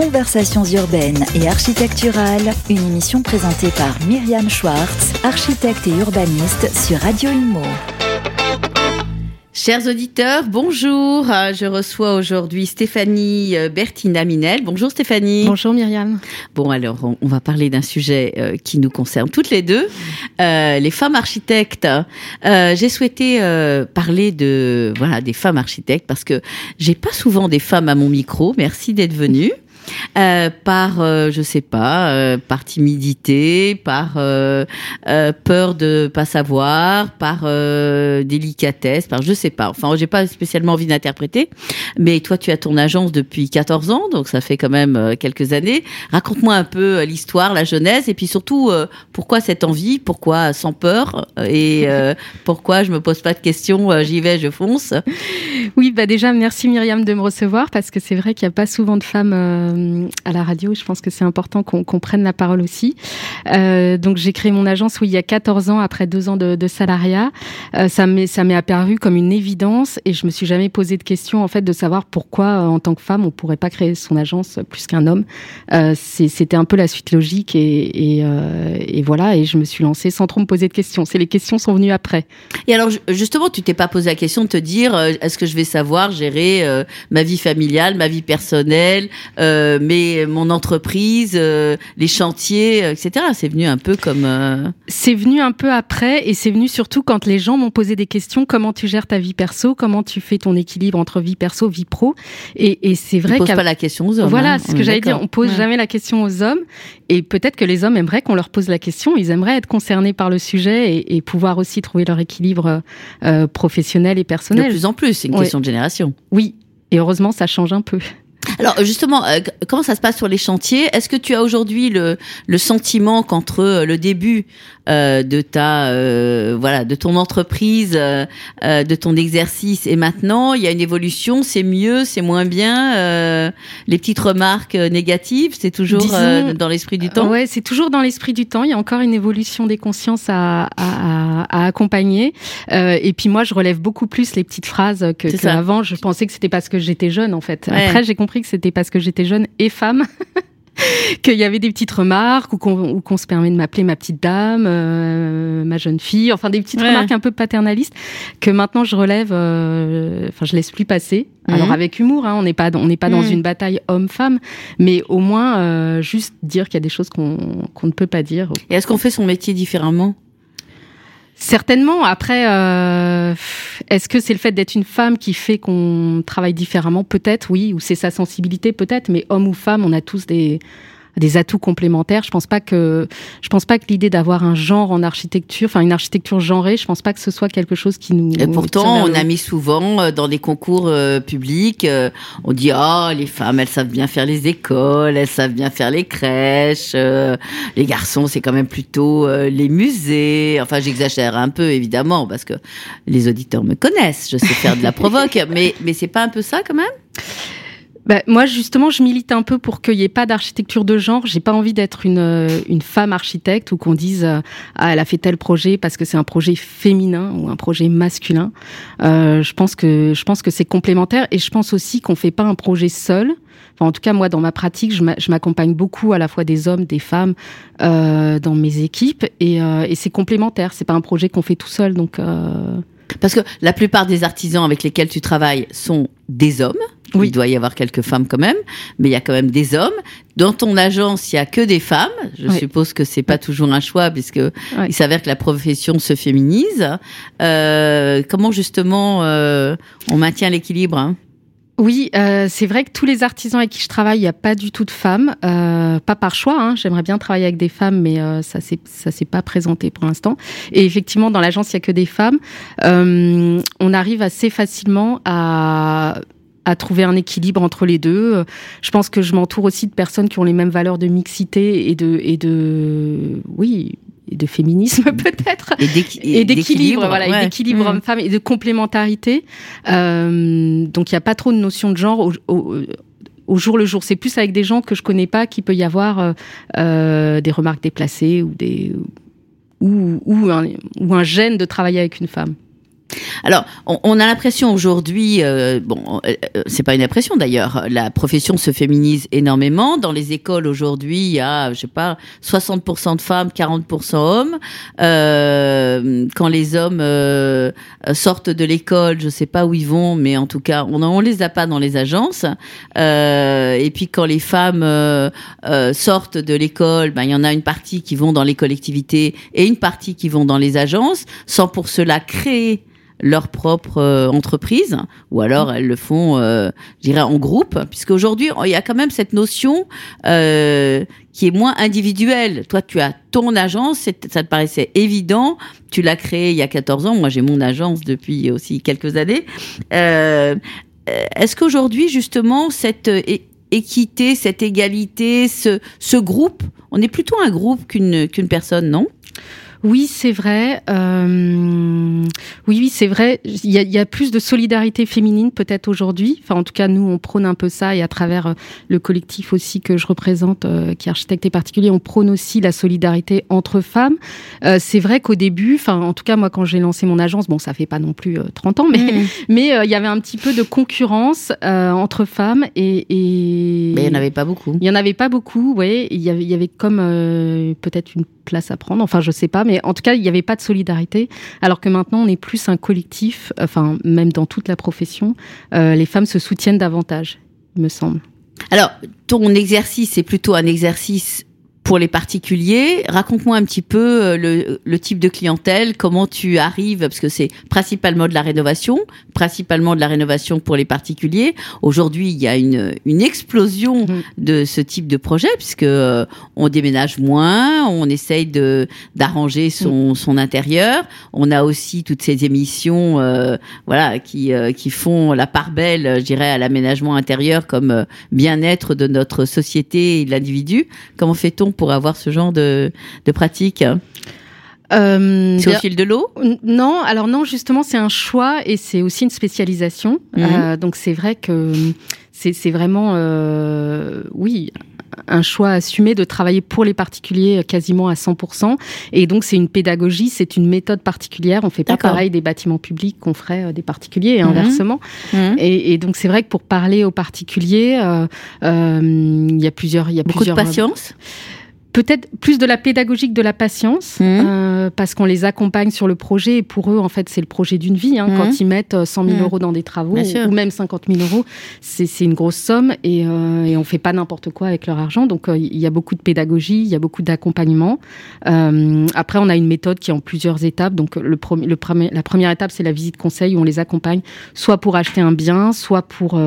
Conversations urbaines et architecturales, une émission présentée par Myriam Schwartz, architecte et urbaniste sur Radio Imo. Chers auditeurs, bonjour. Euh, je reçois aujourd'hui Stéphanie euh, Bertina Minel. Bonjour Stéphanie. Bonjour Myriam. Bon alors, on, va parler d'un sujet euh, qui nous concerne toutes les deux, les femmes architectes. j'ai souhaité parler de voilà des femmes architectes parce que j'ai pas souvent des femmes à mon micro. Merci d'être venue. Euh, par, euh, je sais pas, euh, par timidité, par peur de pas savoir, par délicatesse, par je sais pas. Enfin, j'ai pas spécialement envie d'interpréter. Mais toi, tu as ton agence depuis 14 ans, donc ça fait quand même quelques années. Raconte-moi un peu l'histoire, la jeunesse, et puis surtout pourquoi cette envie, pourquoi sans peur, et pourquoi je me pose pas de questions, j'y vais, je fonce. Oui, bah déjà merci Myriam de me recevoir parce que c'est vrai qu'il n'y a pas souvent de femmes euh, à la radio. Je pense que c'est important qu'on prenne la parole aussi. Euh, donc j'ai créé mon agence où il y a 14 ans après deux ans de, de salariat. Euh, ça m'est apparu comme une évidence et je me suis jamais posé de question en fait de savoir pourquoi en tant que femme on pourrait pas créer son agence plus qu'un homme. C'était un peu la suite logique et, voilà et je me suis lancée sans trop me poser de questions. Les questions sont venues après. Et alors justement tu t'es pas posé la question de te dire est-ce que je vais savoir gérer ma vie familiale, ma vie personnelle, mais mon entreprise, euh, les chantiers, euh, etc. C'est venu un peu comme. C'est venu un peu après, et c'est venu surtout quand les gens m'ont posé des questions. Comment tu gères ta vie perso? Comment tu fais ton équilibre entre vie perso, vie pro? Et, et c'est vrai qu'on pose pas la question aux hommes. Voilà, hein, ce que j'allais dire. On pose jamais la question aux hommes, et peut-être que les hommes aimeraient qu'on leur pose la question. Ils aimeraient être concernés par le sujet et, et pouvoir aussi trouver leur équilibre professionnel et personnel. De plus en plus, c'est une question de génération. Oui, et heureusement, ça change un peu. Alors justement, euh, comment ça se passe sur les chantiers? Est-ce que tu as aujourd'hui le, le sentiment qu'entre euh, le début euh, de ta euh, voilà de ton entreprise, euh, de ton exercice et maintenant il y a une évolution, c'est mieux, c'est moins bien, les petites remarques négatives, c'est toujours dans l'esprit du temps? Ouais, c'est toujours dans l'esprit du temps. Il y a encore une évolution des consciences à, à, à accompagner. et puis moi, je relève beaucoup plus les petites phrases que, que avant. Je pensais que c'était parce que j'étais jeune en fait. Après, j'ai compris que c'était parce que j'étais jeune et femme. qu'il y avait des petites remarques ou qu'on se permet de m'appeler ma petite dame, euh, ma jeune fille, enfin des petites remarques un peu paternalistes que maintenant je relève, euh, enfin je laisse plus passer. Mhm. Alors avec humour, hein, on n'est pas on n'est pas dans mhm. une bataille homme-femme, mais au moins euh, juste dire qu'il y a des choses qu'on qu'on ne peut pas dire. Et est-ce qu'on fait son métier différemment? Certainement. Après, euh, est-ce que c'est le fait d'être une femme qui fait qu'on travaille différemment? Peut-être, oui. Ou c'est sa sensibilité, peut-être. Mais homme ou femme, on a tous des des atouts complémentaires. Je pense pas que je pense pas que l'idée d'avoir un genre en architecture, enfin une architecture genrée, je pense pas que ce soit quelque chose qui nous. Et pourtant, on a mis souvent euh, dans des concours euh, publics, euh, on dit ah les femmes elles savent bien faire les écoles, elles savent bien faire les crèches, les garçons c'est quand même plutôt les musées. Enfin j'exagère un peu évidemment parce que les auditeurs me connaissent, je sais faire de la provoque, mais mais c'est pas un peu ça quand même? Bah, moi, justement, je milite un peu pour qu'il n'y ait pas d'architecture de genre. J'ai pas envie d'être une, euh, une femme architecte ou qu'on dise euh, ah elle a fait tel projet parce que c'est un projet féminin ou un projet masculin. Euh, je pense que je pense que c'est complémentaire et je pense aussi qu'on fait pas un projet seul. Enfin, en tout cas, moi, dans ma pratique, je m'accompagne beaucoup à la fois des hommes, des femmes euh, dans mes équipes et, euh, et c'est complémentaire. C'est pas un projet qu'on fait tout seul, donc. Parce que la plupart des artisans avec lesquels tu travailles sont des hommes. Oui. Il doit y avoir quelques femmes quand même, mais il y a quand même des hommes. Dans ton agence, il y a que des femmes. Je suppose que c'est pas toujours un choix puisque il s'avère que la profession se féminise. Euh, comment justement euh, on maintient l'équilibre hein? Oui, euh, c'est vrai que tous les artisans avec qui je travaille, il n'y a pas du tout de femmes, euh, pas par choix. Hein. J'aimerais bien travailler avec des femmes, mais euh, ça c'est ça s'est pas présenté pour l'instant. Et effectivement, dans l'agence, il y a que des femmes. On arrive assez facilement à à trouver un équilibre entre les deux. Je pense que je m'entoure aussi de personnes qui ont les mêmes valeurs de mixité et de et de oui de féminisme peut-être. Et d'équilibre voilà et d'équilibre mmh. homme-femme et de complémentarité. Euh, donc il n'y a pas trop de notion de genre au, au, jour le jour. C'est plus avec des gens que je connais pas qu'il peut y avoir euh, euh, des remarques déplacées ou des ou, ou, un, ou un gêne de travailler avec une femme Alors, on, a l'impression aujourd'hui, euh, bon, euh, euh, c'est pas une impression d'ailleurs, la profession se féminise énormément. Dans les écoles aujourd'hui, il y a, je sais pas, 60% de femmes, 40% hommes. Euh, quand les hommes sortent de l'école, je sais pas où ils vont, mais en tout cas, on, on les a pas dans les agences. et puis quand les femmes sortent de l'école, ben il y en a une partie qui vont dans les collectivités et une partie qui vont dans les agences, sans pour cela créer leur propre euh, entreprise, ou alors elles le font, euh, je dirais, en groupe, puisque aujourd'hui il y a quand même cette notion euh, qui est moins individuelle. Toi, tu as ton agence, ça te paraissait évident, tu l'as créée il y a 14 ans, moi j'ai mon agence depuis aussi quelques années. Euh, Est-ce qu'aujourd'hui, justement, cette équité, cette égalité, ce, ce groupe, on est plutôt un groupe qu'une qu'une personne, non? Oui, c'est vrai. Euh, oui, oui, c'est vrai. Il y, a, il y, a, plus de solidarité féminine peut-être aujourd'hui. Enfin, en tout cas, nous, on prône un peu ça et à travers euh, le collectif aussi que je représente, euh, qui est architecte et particulier, on prône aussi la solidarité entre femmes. Euh, c'est vrai qu'au début, enfin, en tout cas, moi, quand j'ai lancé mon agence, bon, ça fait pas non plus 30 ans, mais mmh. mais il y avait un petit peu de concurrence entre femmes et, et... Mais il y en avait pas beaucoup. Il y en avait pas beaucoup, oui. Il y avait, il y avait comme peut-être une place à prendre. Enfin, je sais pas, mais en tout cas, il n'y avait pas de solidarité. Alors que maintenant, on est plus un collectif. Enfin, même dans toute la profession, euh, les femmes se soutiennent davantage, il me semble. Alors, ton exercice est plutôt un exercice pour les particuliers, raconte-moi un petit peu euh, le, le, type de clientèle, comment tu arrives, parce que c'est principalement de la rénovation, principalement de la rénovation pour les particuliers. Aujourd'hui, il y a une, une explosion mmh. de ce type de projet, puisque euh, on déménage moins, on essaye de d'arranger son, mmh. son intérieur. On a aussi toutes ces émissions, euh, voilà, qui euh, qui font la part belle, je dirais, à l'aménagement intérieur comme bien-être de notre société et de l'individu. Comment fait-on pour avoir ce genre de, de pratique euh, c'est au fil de l'eau Non, alors non, justement, c'est un choix et c'est aussi une spécialisation. Mhm. Euh, donc c'est vrai que c'est vraiment, euh, oui, un choix assumé de travailler pour les particuliers quasiment à 100%. Et donc, c'est une pédagogie, c'est une méthode particulière. On fait pas pareil des bâtiments publics qu'on ferait euh, des particuliers et mhm. inversement. Mhm. Et, et, donc, c'est vrai que pour parler aux particuliers, il y a plusieurs... Il y a Beaucoup plusieurs, de patience? Peut-être plus de la pédagogique de la patience mmh. euh, parce qu'on les accompagne sur le projet. Et pour eux en fait c'est le projet d'une vie hein, mmh. quand ils mettent 100 euh, 000 mmh. euros dans des travaux ou, même 50 000 euros c'est une grosse somme. Et, euh, et on fait pas n'importe quoi avec leur argent. Donc euh, il y a beaucoup de pédagogie il y a beaucoup d'accompagnement. Après on a une méthode qui est en plusieurs étapes. Donc le, premier, le premier, la première étape c'est la visite conseil où on les accompagne soit pour acheter un bien soit pour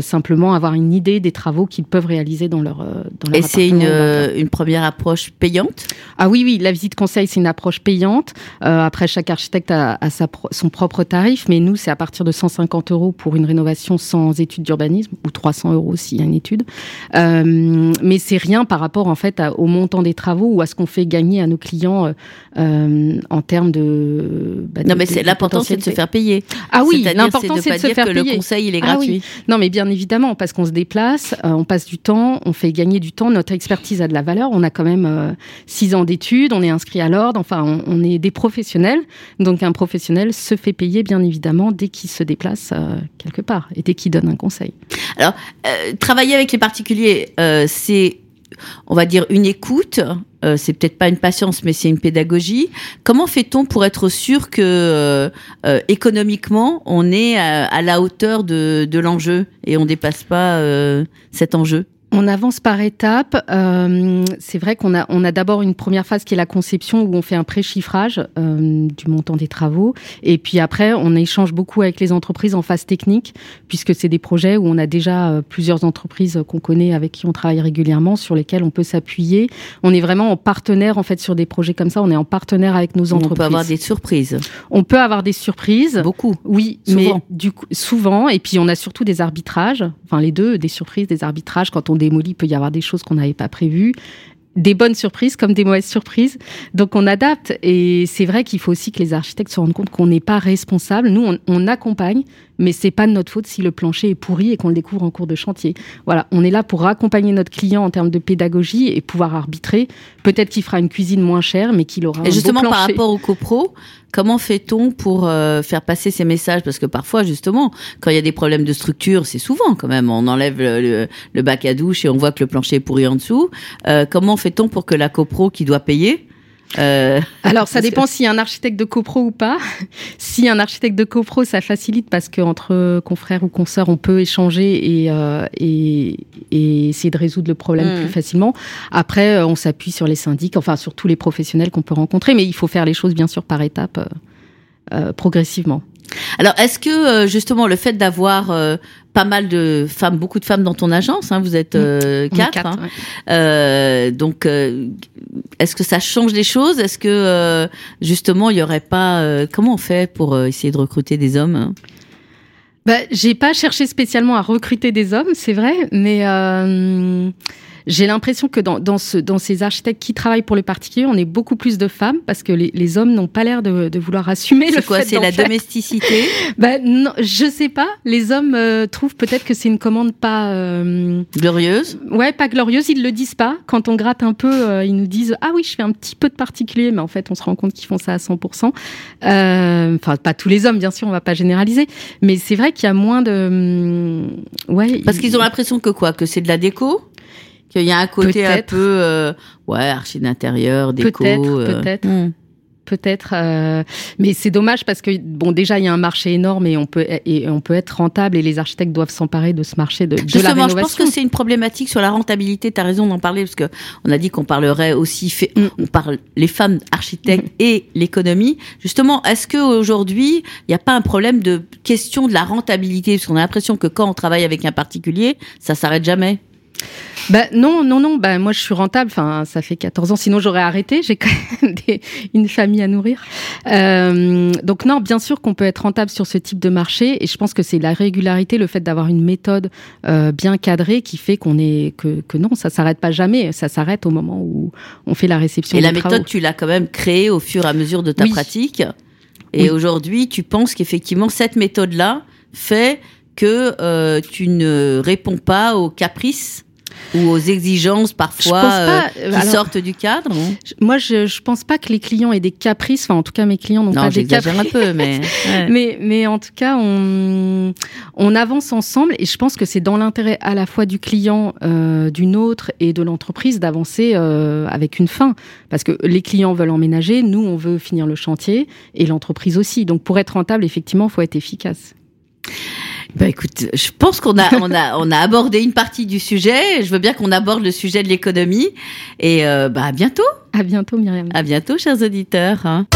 simplement avoir une idée des travaux qu'ils peuvent réaliser dans leur dans leur et c'est une, une première approche payante? Ah oui, oui, la visite conseil, c'est une approche payante. Euh, après, chaque architecte a, a sa, son propre tarif, mais nous, c'est à partir de 150 euros pour une rénovation sans étude d'urbanisme, ou 300 euros s'il y a une étude. Euh, mais c'est rien par rapport, en fait, à, au montant des travaux ou à ce qu'on fait gagner à nos clients euh, en termes de... Bah, non, mais l'important, c'est de se faire payer. Ah oui, l'important, c'est de, de se faire que payer. le conseil, il est gratuit. Ah oui. Non, mais bien évidemment, parce qu'on se déplace, on passe du temps, on fait gagner du temps, notre expertise a de la valeur on a quand même euh, six ans d'études, on est inscrit à l'ordre, enfin, on, est des professionnels. Donc, un professionnel se fait payer, bien évidemment, dès qu'il se déplace euh, quelque part et dès qu'il donne un conseil. Alors, euh, travailler avec les particuliers, c'est on va dire une écoute, c'est peut-être pas une patience, mais c'est une pédagogie. Comment fait-on pour être sûr que économiquement on est à, la hauteur de, de l'enjeu et on dépasse pas cet enjeu? On avance par étapes. Euh, c'est vrai qu'on a, on a d'abord une première phase qui est la conception où on fait un pré-chiffrage euh, du montant des travaux. Et puis après, on échange beaucoup avec les entreprises en phase technique, puisque c'est des projets où on a déjà euh, plusieurs entreprises qu'on connaît, avec qui on travaille régulièrement, sur lesquelles on peut s'appuyer. On est vraiment en partenaire, en fait, sur des projets comme ça. On est en partenaire avec nos entreprises. On peut avoir des surprises. On peut avoir des surprises. Beaucoup. Oui, souvent. mais du coup, souvent. Et puis, on a surtout des arbitrages. Enfin, les deux, des surprises, des arbitrages quand on démolit, il peut y avoir des choses qu'on n'avait pas prévues des bonnes surprises comme des mauvaises surprises. Donc on adapte et c'est vrai qu'il faut aussi que les architectes se rendent compte qu'on n'est pas responsable. Nous, on, on, accompagne, mais c'est pas de notre faute si le plancher est pourri et qu'on le découvre en cours de chantier. Voilà, on est là pour accompagner notre client en termes de pédagogie et pouvoir arbitrer. Peut-être qu'il fera une cuisine moins chère, mais qu'il aura et un justement beau par rapport au copro, comment fait-on pour euh, faire passer ces messages? Parce que parfois, justement, quand il y a des problèmes de structure, c'est souvent quand même, on enlève le, le- le bac à douche et on voit que le plancher est pourri en dessous. Euh, comment fait-on pour que la copro qui doit payer euh, Alors, ça dépend s'il y a un architecte de copro ou pas. A un architecte de copro, ça facilite parce qu'entre confrères ou consoeurs, on peut échanger et, euh, et, et essayer de résoudre le problème Mm. plus facilement. Après, euh, on s'appuie sur les syndics, enfin sur tous les professionnels qu'on peut rencontrer, mais il faut faire les choses bien sûr par étapes, euh, euh, progressivement. Alors, est-ce que justement le fait d'avoir euh, pas mal de femmes, beaucoup de femmes dans ton agence, hein, vous êtes euh, quatre, quatre, hein, ouais. euh, donc euh, est-ce que ça change les choses? Est-ce que justement il y aurait pas comment on fait pour essayer de recruter des hommes? Bah, j'ai pas cherché spécialement à recruter des hommes, c'est vrai, mais j'ai l'impression que dans, dans, ce, dans ces architectes qui travaillent pour le particulier, on est beaucoup plus de femmes parce que les, les hommes n'ont pas l'air de, de vouloir assumer le quoi fait C'est la faire. domesticité? Bah, non, je sais pas. Les hommes euh, trouvent peut-être que c'est une commande pas, euh, glorieuse? Ouais, pas glorieuse. Ils le disent pas. Quand on gratte un peu, euh, ils nous disent ah oui, je fais un petit peu de particulier, mais en fait, on se rend compte qu'ils font ça à 100%. Euh, Enfin, pas tous les hommes, bien sûr, on va pas généraliser, mais c'est vrai qu'il y a moins de, hum, ouais, Parce ils- qu'ils ont l'impression que quoi? Que c'est de la déco? Qu'il y a un côté un peu euh, ouais archi d'intérieur, déco. Peut-être, euh, peut-être. hmm. Peut-être, euh, mais c'est dommage parce que bon, déjà il y a un marché énorme et on peut et on peut être rentable et les architectes doivent s'emparer de ce marché de, de la Justement, je rénovation. pense que c'est une problématique sur la rentabilité. Tu as raison d'en parler parce que on a dit qu'on parlerait aussi fait, Mm. on parle les femmes architectes et l'économie. Justement, est-ce que aujourd'hui, il n'y a pas un problème de question de la rentabilité? Parce qu'on a l'impression que quand on travaille avec un particulier, ça s'arrête jamais. Bah, non, non, non. Bah, moi, je suis rentable. Enfin, ça fait 14 ans. Sinon, j'aurais arrêté. J'ai quand même des- une famille à nourrir. Euh, donc, non, bien sûr qu'on peut être rentable sur ce type de marché. Et je pense que c'est la régularité, le fait d'avoir une méthode euh, bien cadrée qui fait qu'on est que, que non, ça s'arrête pas jamais. Ça s'arrête au moment où on fait la réception. Et la méthode, travaux. tu l'as quand même créée au fur et à mesure de ta Oui. pratique. Et Oui. aujourd'hui, tu penses qu'effectivement cette méthode-là fait que euh, tu ne réponds pas aux caprices ou aux exigences parfois pas, euh, qui alors- sortent du cadre. Moi, je, je pense pas que les clients aient des caprices. Enfin, en tout cas, mes clients n'ont Non, pas des caprices. un peu, mais ouais. Mais, mais en tout cas, on, on avance ensemble et je pense que c'est dans l'intérêt à la fois du client, euh, d'une autre et de l'entreprise d'avancer euh, avec une fin. Parce que les clients veulent emménager, nous, on veut finir le chantier et l'entreprise aussi. Donc, pour être rentable, effectivement, il faut être efficace. Bah écoute, je pense qu'on a on a on a abordé une partie du sujet. Je veux bien qu'on aborde le sujet de l'économie. Et euh, bah à bientôt, À bientôt, Myriam. à bientôt, chers auditeurs. hein.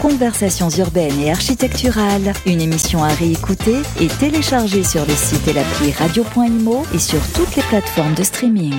Conversations urbaines et architecturales, une émission à réécouter et télécharger sur le site et l'appli radio.imo et sur toutes les plateformes de streaming.